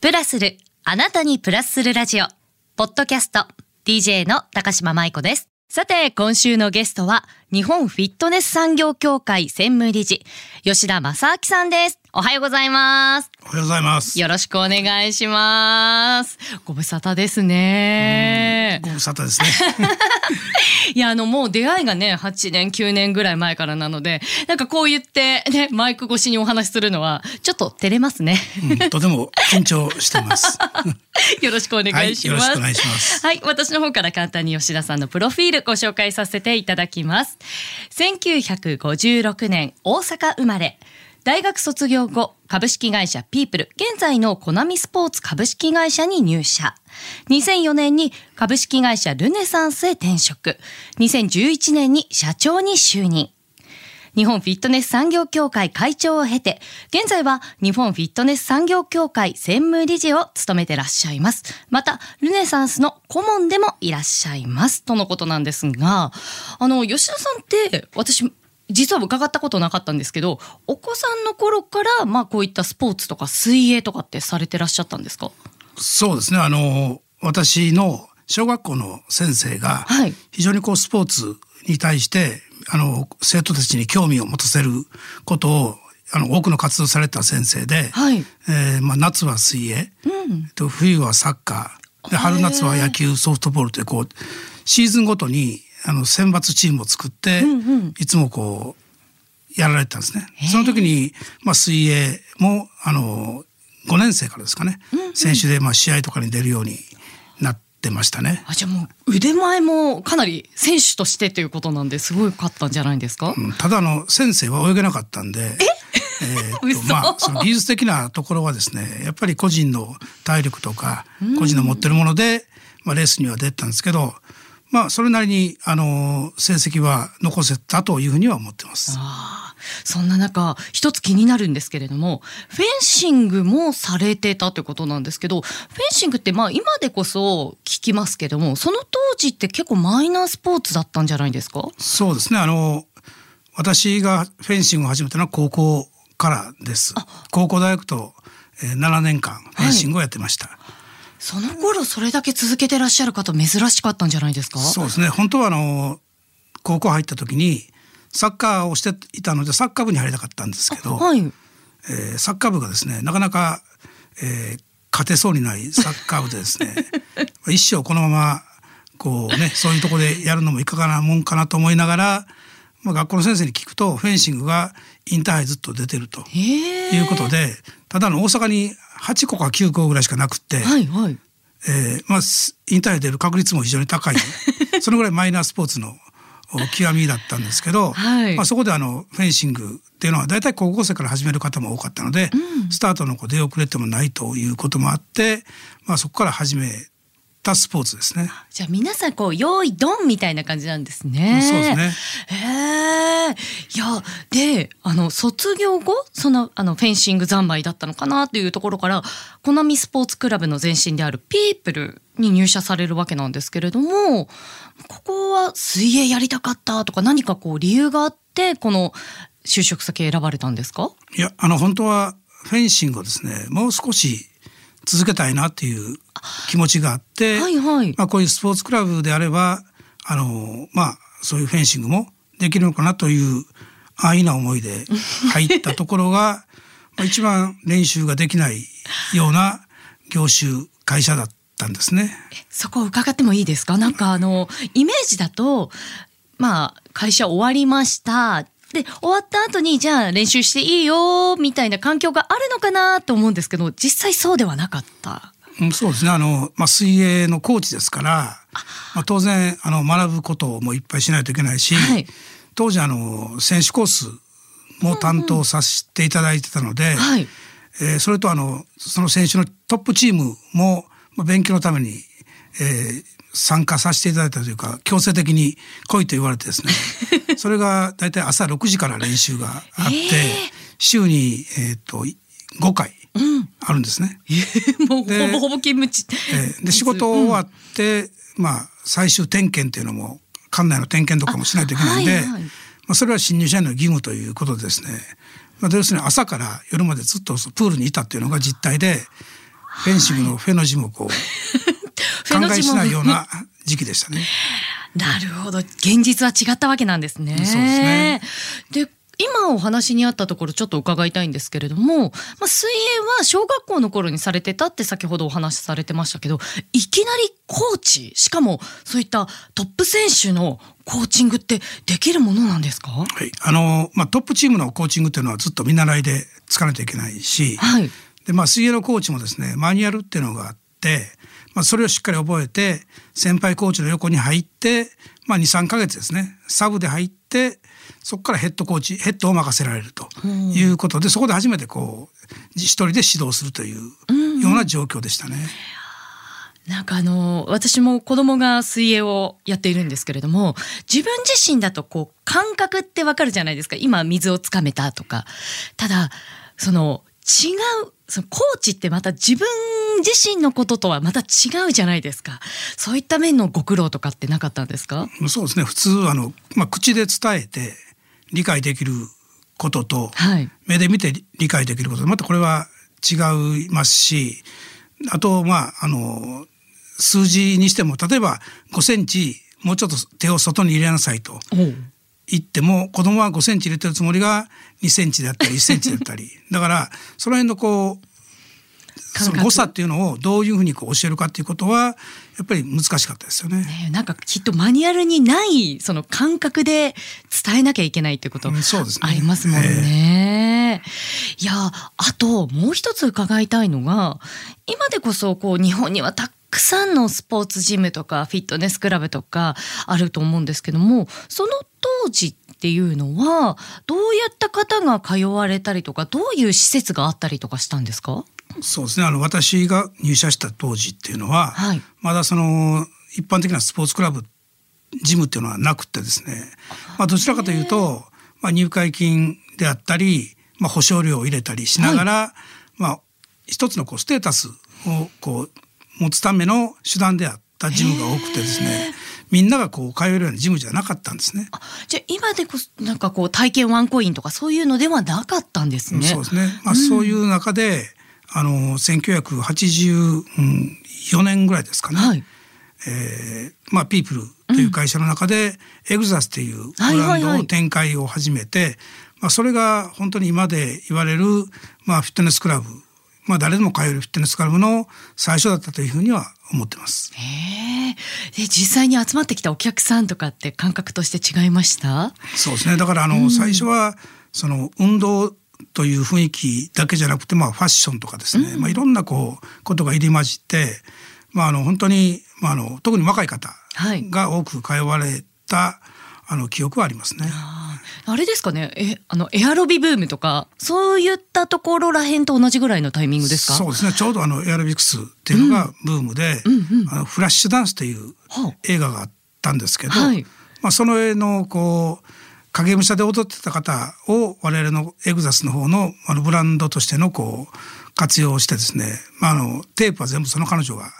プラスる、あなたにプラスするラジオ、ポッドキャスト、DJ の高島舞子です。さて、今週のゲストは、日本フィットネス産業協会専務理事、吉田正明さんです。おはようございます。おはようございます。よろしくお願いします。ご無沙汰ですね。ご無沙汰ですね。いや、あの、もう出会いがね、8年、9年ぐらい前からなので、なんかこう言って、ね、マイク越しにお話しするのは、ちょっと照れますね。うんとても緊張してます。よろしくお願いします。はいよろしくお願いしますはい、私の方から簡単に吉田さんのプロフィールご紹介させていただきます。1956年、大阪生まれ。大学卒業後、株式会社ピープル、現在のコナミスポーツ株式会社に入社。2004年に株式会社ルネサンスへ転職。2011年に社長に就任。日本フィットネス産業協会会長を経て、現在は日本フィットネス産業協会専務理事を務めてらっしゃいます。また、ルネサンスの顧問でもいらっしゃいます。とのことなんですが、あの、吉田さんって、私、実は伺ったことなかったんですけど、お子さんの頃から、まあこういったスポーツとか水泳とかってされてらっしゃったんですか？そうですね。あの私の小学校の先生がはい非常にこうスポーツに対してあの生徒たちに興味を持たせることをあの多くの活動された先生で、はい。えーまあ夏は水泳、うん。と冬はサッカーで春夏は野球ソフトボールというこうシーズンごとにあの選抜チームを作って、うんうん。いつもこうやられてたんですね。その時に、まあ、水泳もあの5年生からですかね、選手でまあ試合とかに出るようになってましたね。あ、じゃあもう腕前もかなり選手としてということなんですごいか？ったんじゃないですか、うん。ただあの先生は泳げなかったんで。え？ーっと 嘘。まあ、その技術的なところはですねやっぱり個人の体力とか個人の持ってるもので、まあ、レースには出てたんですけど、まあ、それなりにあの成績は残せたというふうには思ってます。ああ、そんな中、一つ気になるんですけれども、フェンシングもされてたということなんですけど、フェンシングってまあ今でこそ聞きますけども、その当時って結構マイナースポーツだったんじゃないですか？そうですねあの私がフェンシングを始めたのは高校からです。高校大学と、えー7年間フェンシングをやってました。その頃それだけ続けてらっしゃる方珍しかったんじゃないですか？そうですね本当はあの高校入った時にサッカーをしていたのでサッカー部に入りたかったんですけど、はい。えーサッカー部がですねなかなか、えー勝てそうにないサッカー部でですね 一生このままこうねそういうところでやるのもいかがなもんかなと思いながら、まあ、学校の先生に聞くとフェンシングがインターハイずっと出てると。いうことでただの大阪に8個か9個ぐらいしかなくって、はいはい。えーまあ、すインターハイ出る確率も非常に高い。そのぐらいマイナースポーツのお極みだったんですけど、はい。まあ、そこであのフェンシングっていうのは大体高校生から始める方も多かったので、スタートのこう出遅れてもないということもあって、まあ、そこから始めたスポーツですね。じゃあ皆さんこう、用意ドンみたいな感じなんですね。そうですね。へえ。いや、で、あの、卒業後、その、あの、フェンシング三昧だったのかなっていうところから、コナミスポーツクラブの前身であるピープルに入社されるわけなんですけれども、ここは水泳やりたかったとか何かこう理由があって、この就職先選ばれたんですか？いやあの本当はフェンシングをですねもう少し続けたいなっていう気持ちがあって、はいはい。まあ、こういうスポーツクラブであればあの、まあ、そういうフェンシングもできるのかなという安易な思いで入ったところが まあ一番練習ができないような業種会社だったんですね。そこ伺ってもいいですか？なんかあの、イメージだと、まあ、会社終わりました。で、終わった後に、じゃあ練習していいよ、みたいな環境があるのかなと思うんですけど、実際そうではなかった。うんそうですねあの、まあ、水泳のコーチですから、まあ、当然あの学ぶこともいっぱいしないといけないし、はい当時あの選手コースも担当させていただいてたので、はい。えーそれとあのその選手のトップチームも、まあ、勉強のために、えー参加させていただいたというか強制的に来いと言われてですね。それが大体朝6時から練習があって、えー週に、えー、と5回うん。あるんですね。もうでほぼほぼ勤務地。えーで仕事終わって、まあ、最終点検っていうのも館内の点検とかもしないといけないんで、あはいはい。まあ、それは新入社員の義務ということでですね、まあ、要するに朝から夜までずっとプールにいたっていうのが実態でフェンシングのフェの字もこう 考えしないような時期でしたね。なるほど現実は違ったわけなんですね。そうですねで今お話にあったところちょっと伺いたいんですけれども、まあ、水泳は小学校の頃にされてたって先ほどお話しされてましたけどいきなりコーチしかもそういったトップ選手のコーチングってできるものなんですか？はい、あのまあトップチームのコーチングっていうのはずっと見習いでつかなきゃいけないし、はいでまあ水泳のコーチもですねマニュアルっていうのがあって、まあそれをしっかり覚えて先輩コーチの横に入って、まあ2、3ヶ月ですね。サブで入ってそこからヘッドコーチヘッドを任せられるということで、そこで初めてこう一人で指導するというような状況でしたね。なんかあの私も子供が水泳をやっているんですけれども自分自身だとこう感覚ってわかるじゃないですか。今水をつかめたとか。ただその違うそのコーチってまた自分自身のこととはまた違うじゃないですか。そういった面のご苦労とかってなかったんですか？そうですね。普通あの、まあ、口で伝えて理解できることと、はい。目で見て理解できること。またこれは違いますしあとまああの数字にしても例えば5センチもうちょっと手を外に入れなさいと言っても子供は5センチ入れてるつもりが2センチであったり1センチであったり。だからその辺のこうその誤差っていうのをどういうふうにこう教えるかっていうことはやっぱり難しかったですよね。ねなんかきっとマニュアルにないその感覚で伝えなきゃいけないってことうんそうですねありますもんね。いやあともう一つ伺いたいのが今でこそこう日本にはたくさんのスポーツジムとかフィットネスクラブとかあると思うんですけどもその当時っていうのはどうやった方が通われたりとかどういう施設があったりとかしたんですか？そうですね。あの私が入社した当時っていうのは、はい。まだその一般的なスポーツクラブジムっていうのはなくてですね、まあ、どちらかというと、まあ、入会金であったり、まあ、保証料を入れたりしながら、まあ、一つのこうステータスをこう持つための手段であったジムが多くてですねみんながこう通えるようなジムじゃなかったんですね。あじゃあ今でこそなんかこう体験ワンコインとかそういうのではなかったんですね。そうですね。まあ、そういう中で、あの1984年ぐらいですかね。はいえーまあ、ピープルという会社の中で、エグザスというブランドを展開を始めて、まあ、それが本当に今で言われる、まあ、フィットネスクラブ、まあ、誰でも通えるフィットネスクラブの最初だったというふうには思ってます。へえ。で実際に集まってきたお客さんとかって感覚として違いました？そうですね。だからあの、最初はその運動という雰囲気だけじゃなくて、まあファッションとかですね、まあいろんなこうことが入り混じって、まああの本当にまああの特に若い方はいが多く通われた、あの記憶はありますね。あれですかね。えあのエアロビブームとかそういったところらへんと同じぐらいのタイミングですか？そうですね。ちょうどあのエアロビクスっていうのがブームで、うんうんあのフラッシュダンスというはあ映画があったんですけど、はいまあその絵のこう影武者で踊ってた方を我々のエグザスの方のあのブランドとしてのこう活用してですね、まああのテープは全部その彼女が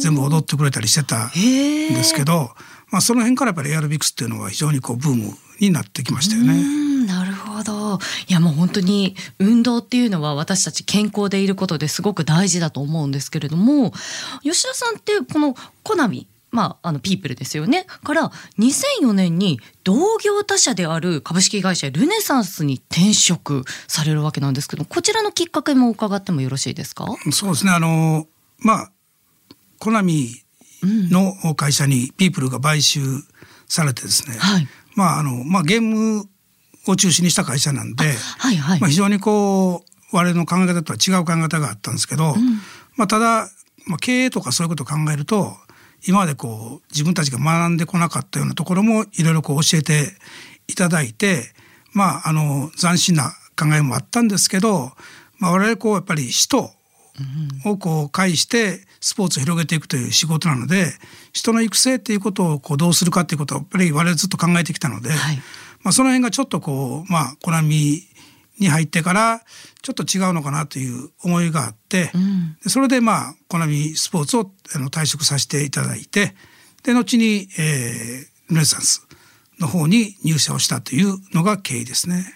全部踊ってくれたりしてたん。ですけど、まあその辺からやっぱりエアロビクスっていうのが非常にこうブームになってきましたようね。んなるほどいやもう本当に運動っていうのは私たち健康でいることですごく大事だと思うんですけれども吉田さんってこのコナミまあ、あのピープルですよね。から2004年に同業他社である株式会社ルネサンスに転職されるわけなんですけどこちらのきっかけも伺ってもよろしいですか？そうですね。あのまあコナミの会社にピープルが買収されてですね、はい。まああのまあゲームを中心にした会社なんで、はいはい、まあ、非常にこう我々の考え方とは違う考え方があったんですけど、まあ、ただ、まあ、経営とかそういうことを考えると今までこう自分たちが学んでこなかったようなところもいろいろこう教えていただいて、まあ、あの斬新な考えもあったんですけど、まあ、我々こうやっぱり人をこう介してスポーツを広げていくという仕事なので人の育成っていうことをこうどうするかっていうことをやっぱり我々ずっと考えてきたので、はい。まあ、その辺がちょっとこうまあコナミに入ってからちょっと違うのかなという思いがあって、ん。でそれでまあコナミスポーツをあの退職させていただいてで後に、えー、ルネサンスの方に入社をしたというのが経緯ですね。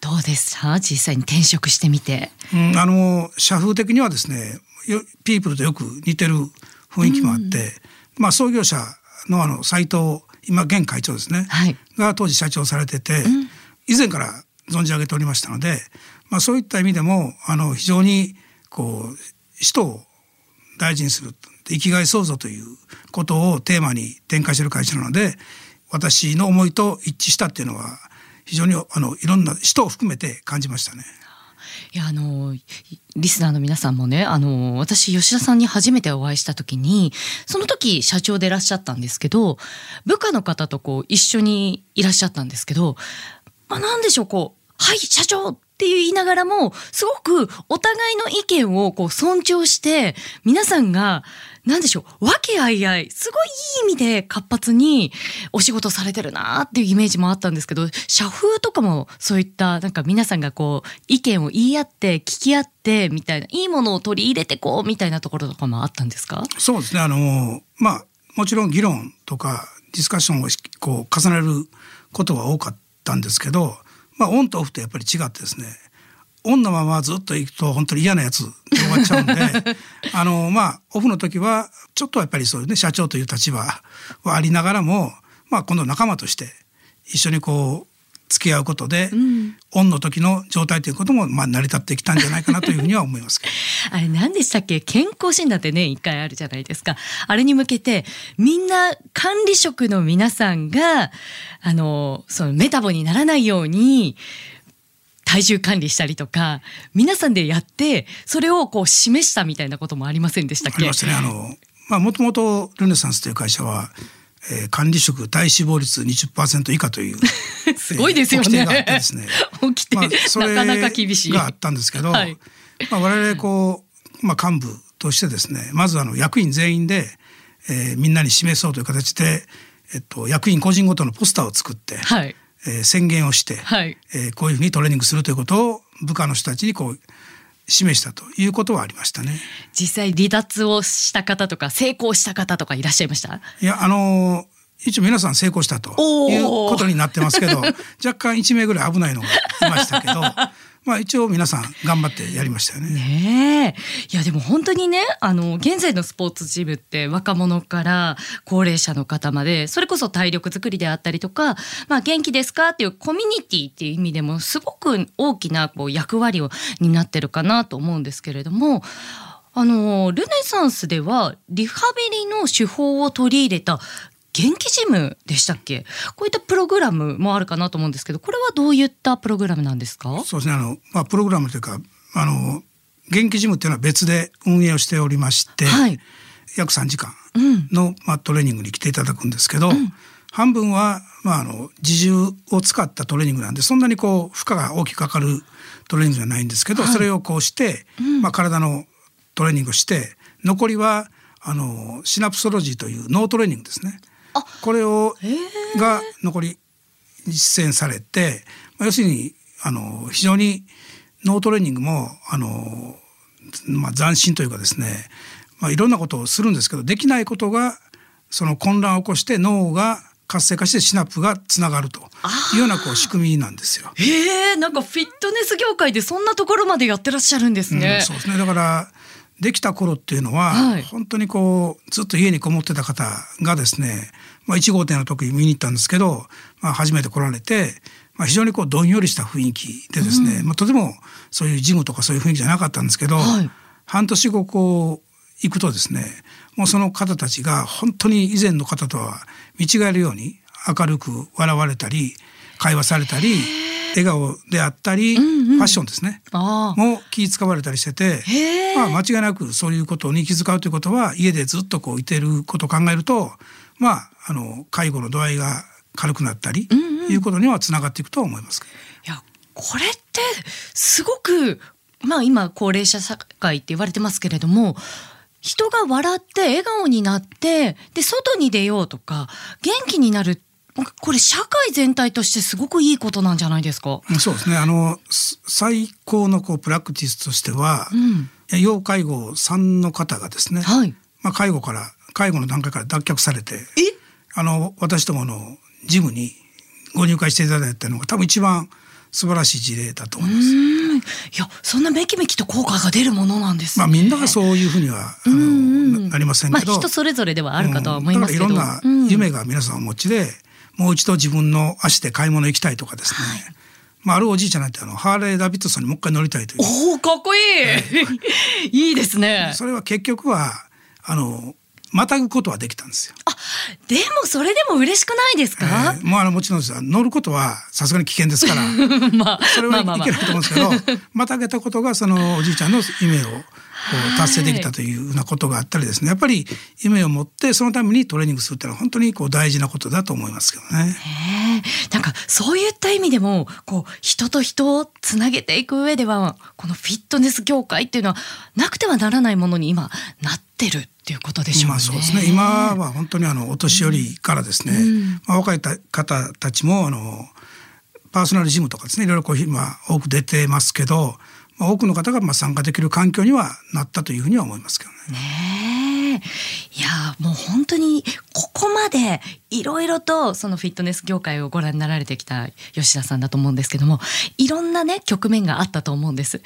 どうですか？実際に転職してみて。うん、あの社風的にはですねピープルとよく似てる雰囲気もあって、まあ創業者のあの斉藤今現会長ですね、はい。が当時社長されてて、以前から存じ上げておりましたので、まあ、そういった意味でもあの非常にこう人を大事にする生きがい創造ということをテーマに展開している会社なので私の思いと一致したっていうのは非常にあのいろんな人を含めて感じましたね。いやあのリスナーの皆さんもねあの私吉田さんに初めてお会いした時にその時社長でいらっしゃったんですけど部下の方とこう一緒にいらっしゃったんですけど、まあ、なんでしょうこう「はい社長!」って言いながらもすごくお互いの意見をこう尊重して皆さんが何でしょう和気あいあいすごいいい意味で活発にお仕事されてるなっていうイメージもあったんですけど社風とかもそういったなんか皆さんがこう意見を言い合って聞き合ってみたいないいものを取り入れてこうみたいなところとかもあったんですか？そうですねあのまあもちろん議論とかディスカッションをこう重ねることは多かったんですけどまあ、オンとオフってやっぱり違ってですねオンのままずっといくと本当に嫌なやつで終わっちゃうんで あのまあオフの時はちょっとやっぱりそういうね社長という立場はありながらも、まあ、今度仲間として一緒にこう付き合うことで、うん、オンの時の状態ということもまあ成り立ってきたんじゃないかなというふうには思います あれ何でしたっけ？健康診断ってね一回あるじゃないですか。あれに向けてみんな管理職の皆さんがあのそのメタボにならないように体重管理したりとか皆さんでやってそれをこう示したみたいなこともありませんでしたっけ？ありましたね。あのまあもともとルネサンスという会社はえー、管理職体脂肪率20%以下という すごいですよね。えー、があってですね。起きて、まあ、それなかなか厳しい。があったんですけど、はい、まあ我々こうまあ幹部としてですね、まずあの役員全員で、えー、みんなに示そうという形で、えっと役員個人ごとのポスターを作って、はい、えー、宣言をして、はい、えー、こういうふうにトレーニングするということを部下の人たちにこう示したということはありましたね。実際離脱をした方とか成功した方とかいらっしゃいました？いやあの一応皆さん成功したということになってますけど若干1名ぐらい危ないのがいましたけどまあ一応皆さん頑張ってやりましたよね。ねいやでも本当にねあの現在のスポーツジムって若者から高齢者の方までそれこそ体力づくりであったりとか、まあ、元気ですかっていうコミュニティっていう意味でもすごく大きなこう役割を担ってるかなと思うんですけれども。あのルネサンスではリハビリの手法を取り入れた元気ジムでしたっけ？こういったプログラムもあるかなと思うんですけどこれはどういったプログラムなんですか？そうですね。あの、まあ、プログラムというかあの元気ジムっていうのは別で運営をしておりまして、はい、約3時間の、まあ、トレーニングに来ていただくんですけど、うん、半分は、まあ、あの自重を使ったトレーニングなんでそんなにこう負荷が大きくかかるトレーニングじゃないんですけど、はい、それをこうして、うん、まあ、体のトレーニングをして残りはあのシナプソロジーという脳トレーニングですね。これをが残り実践されて、まあ、要するにあの非常に脳トレーニングもあの、まあ、斬新というかですね、まあ、いろんなことをするんですけどできないことがその混乱を起こして脳が活性化してシナプがつながるというようなこう仕組みなんですよ。へえ、なんかフィットネス業界でそんなところまでやってらっしゃるんですね。うん、そうですね。だからできた頃っていうのは、はい、本当にこうずっと家にこもってた方がですね、まあ、1号店の時に見に行ったんですけど、まあ、初めて来られて、まあ、非常にこうどんよりした雰囲気でですね、うん、まあ、とてもそういうジムとかそういう雰囲気じゃなかったんですけど、はい、半年後こう行くとですねもうその方たちが本当に以前の方とは見違えるように明るく笑われたり会話されたり。笑顔であったり、うんうん、ファッションですね。も気使われたりしてて、まあ、間違いなくそういうことに気遣うということは家でずっとこういてることを考えるとまああの介護の度合いが軽くなったり、うんうん、いうことにはつながっていくと思います。いやこれってすごくまあ今高齢者社会って言われてますけれども人が笑って笑顔になってで外に出ようとか元気になるこれ社会全体としてすごくいいことなんじゃないですか？そうですね。あの最高のこうプラクティスとしては、うん、要介護3の方がですね、はい、まあ介護から介護の段階から脱却されて、あの私どものジムにご入会していただいたのが多分一番素晴らしい事例だと思います。やそんなめきめきと効果が出るものなんです、ね、まあみんながそういうふうにはあの、なりませんけど、まあ、人それぞれではあるかとは思いますけど、うん、いろんな夢が皆さんお持ちで、もう一度自分の足で買い物行きたいとかですね、はい。まあ、あるおじいちゃんなんてあのハーレー・ダビッドソンにもう一回乗りたいという。おおかっこいい、えー、いいですね。それは結局はあのまたぐことはできたんですよ。あ、でもそれでも嬉しくないですか？えー、もうあのもちろんです。乗ることはさすがに危険ですから、まあそれはいけないと思うんですけど、またげたことがそのおじいちゃんの夢を達成できたというようなことがあったりですねやっぱり夢を持ってそのためにトレーニングするっていうのは本当にこう大事なことだと思いますけどね。なんかそういった意味でもこう人と人をつなげていく上ではこのフィットネス業界っていうのはなくてはならないものに今なってるっていうことでしょうね。まあ、そうですね今は本当にあのお年寄りからですね、うん、まあ、若い方たちもあのパーソナルジムとかですねいろいろこう今多く出てますけどまあ、多くの方がまあ参加できる環境にはなったというふうには思いますけどね。ねいやもう本当にここまでいろいろとそのフィットネス業界をご覧になられてきた吉田さんだと思うんですけどもいろんなね局面があったと思うんです。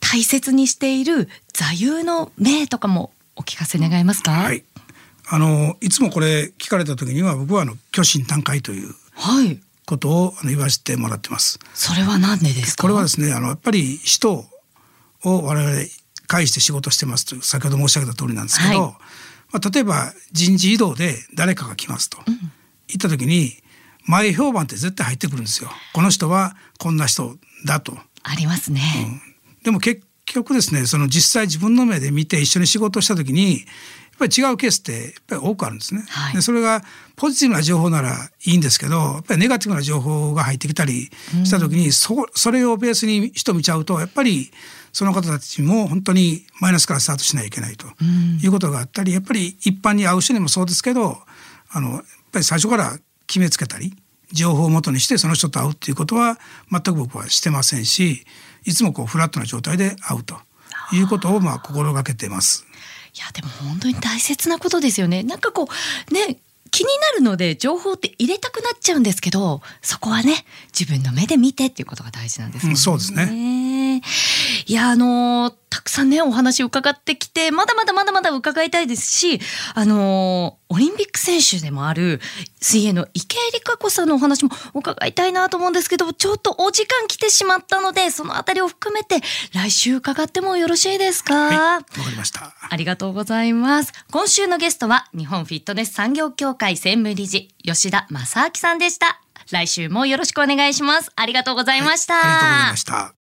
大切にしている座右の銘とかもお聞かせ願えますか？はい。あのいつもこれ聞かれた時には僕はあの虚心坦懐という。はい。ことを言わせてもらってます。それは何でですか？これはですね、あのやっぱり人を我々介して仕事してますと先ほど申し上げた通りなんですけど、はい、まあ、例えば人事異動で誰かが来ますと、うん、言った時に前評判って絶対入ってくるんですよ。この人はこんな人だと。ありますね。うん、でも結局ですねその実際自分の目で見て一緒に仕事した時にっぱり違うケースってやっぱり多くあるんですね。はい、でそれがポジティブな情報ならいいんですけどやっぱりネガティブな情報が入ってきたりした時に、うん、そそれをベースに人見ちゃうとやっぱりその方たちも本当にマイナスからスタートしないといけないということがあったりやっぱり一般に会う人にもそうですけどあのやっぱり最初から決めつけたり情報をもとにしてその人と会うっていうことは全く僕はしてませんしいつもこうフラットな状態で会うということをまあ心がけてます。いやでも本当に大切なことですよね。なんかこうね気になるので情報って入れたくなっちゃうんですけどそこはね自分の目で見てっていうことが大事なんですね。うん、そうですねいやあのー、たくさんねお話伺ってきてまだまだまだまだ伺いたいですしあのー、オリンピック選手でもある水泳の池江璃花子さんのお話も伺いたいなと思うんですけどちょっとお時間来てしまったのでそのあたりを含めて来週伺ってもよろしいですか？わ、はい、かりました。ありがとうございます。今週のゲストは日本フィットネス産業協会専務理事吉田正明さんでした。来週もよろしくお願いします。ありがとうございました、はい、ありがとうございました